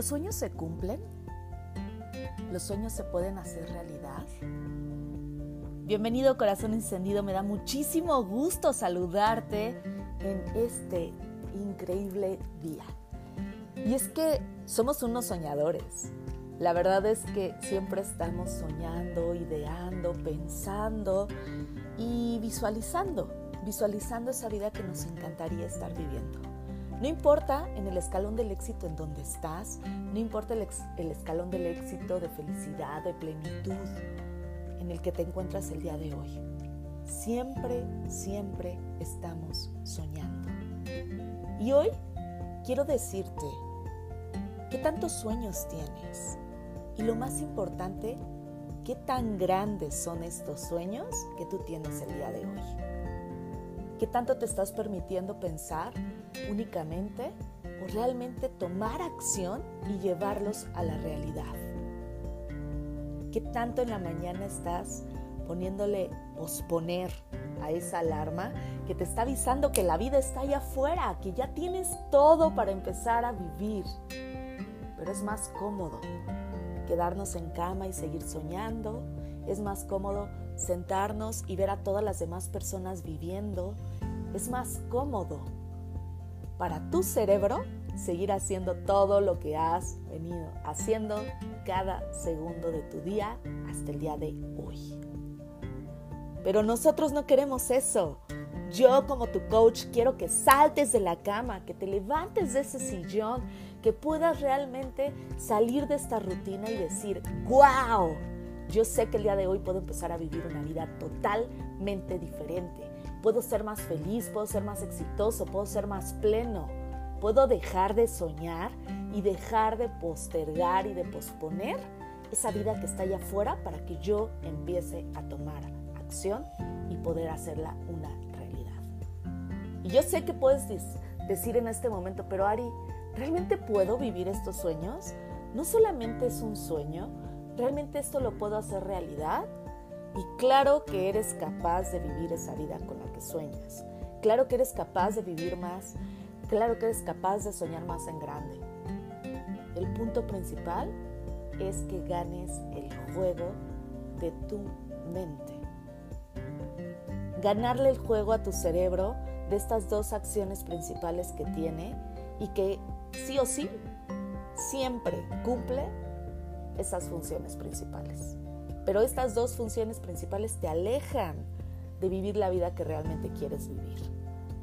¿Los sueños se cumplen? ¿Los sueños se pueden hacer realidad? Bienvenido corazón encendido, me da muchísimo gusto saludarte en este increíble día. Y es que somos unos soñadores. La verdad es que siempre estamos soñando, ideando, pensando y visualizando, visualizando esa vida que nos encantaría estar viviendo. No importa en el escalón del éxito en donde estás, no importa el, escalón del éxito de felicidad, de plenitud en el que te encuentras el día de hoy. Siempre, siempre estamos soñando. Y hoy quiero decirte qué tantos sueños tienes y lo más importante, qué tan grandes son estos sueños que tú tienes el día de hoy. ¿Qué tanto te estás permitiendo pensar únicamente o realmente tomar acción y llevarlos a la realidad? ¿Qué tanto en la mañana estás poniéndole posponer a esa alarma que te está avisando que la vida está allá afuera, que ya tienes todo para empezar a vivir? Pero es más cómodo quedarnos en cama y seguir soñando, es más cómodo sentarnos y ver a todas las demás personas viviendo. Es más cómodo para tu cerebro seguir haciendo todo lo que has venido haciendo cada segundo de tu día hasta el día de hoy. Pero nosotros no queremos eso. Yo como tu coach quiero que saltes de la cama, que te levantes de ese sillón, que puedas realmente salir de esta rutina y decir, wow, yo sé que el día de hoy puedo empezar a vivir una vida totalmente diferente. Puedo ser más feliz, puedo ser más exitoso, puedo ser más pleno. Puedo dejar de soñar y dejar de postergar y de posponer esa vida que está allá afuera para que yo empiece a tomar acción y poder hacerla una. Y yo sé que puedes decir en este momento, pero Ari, ¿realmente puedo vivir estos sueños? No solamente es un sueño, ¿realmente esto lo puedo hacer realidad? Y claro que eres capaz de vivir esa vida con la que sueñas. Claro que eres capaz de vivir más. Claro que eres capaz de soñar más en grande. El punto principal es que ganes el juego de tu mente. Ganarle el juego a tu cerebro de estas dos acciones principales que tiene y que sí o sí siempre cumple esas funciones principales. Pero estas dos funciones principales te alejan de vivir la vida que realmente quieres vivir.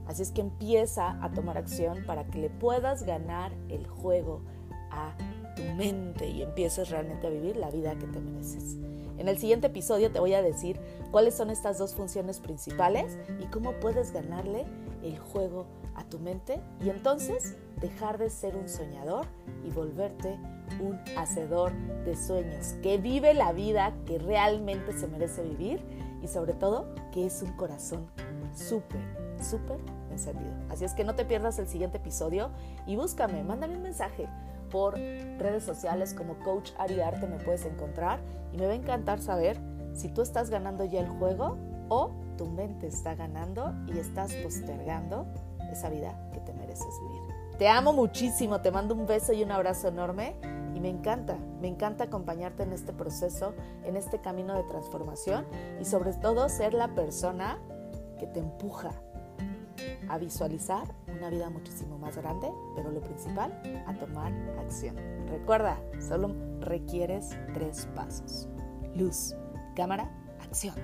Así es que empieza a tomar acción para que le puedas ganar el juego a tu mente y empieces realmente a vivir la vida que te mereces. En el siguiente episodio te voy a decir cuáles son estas dos funciones principales y cómo puedes ganarle el juego a tu mente y entonces dejar de ser un soñador y volverte un hacedor de sueños, que vive la vida que realmente se merece vivir y sobre todo que es un corazón súper, súper encendido. Así es que no te pierdas el siguiente episodio y búscame, mándame un mensaje por redes sociales como Coach Ariarte me puedes encontrar y me va a encantar saber si tú estás ganando ya el juego o tu mente está ganando y estás postergando esa vida que te mereces vivir. Te amo muchísimo, te mando un beso y un abrazo enorme y me encanta, me encanta acompañarte en este proceso, en este camino de transformación y sobre todo ser la persona que te empuja a visualizar una vida muchísimo más grande, pero lo principal, a tomar acción. Recuerda, solo requieres tres pasos. Luz, cámara, acción.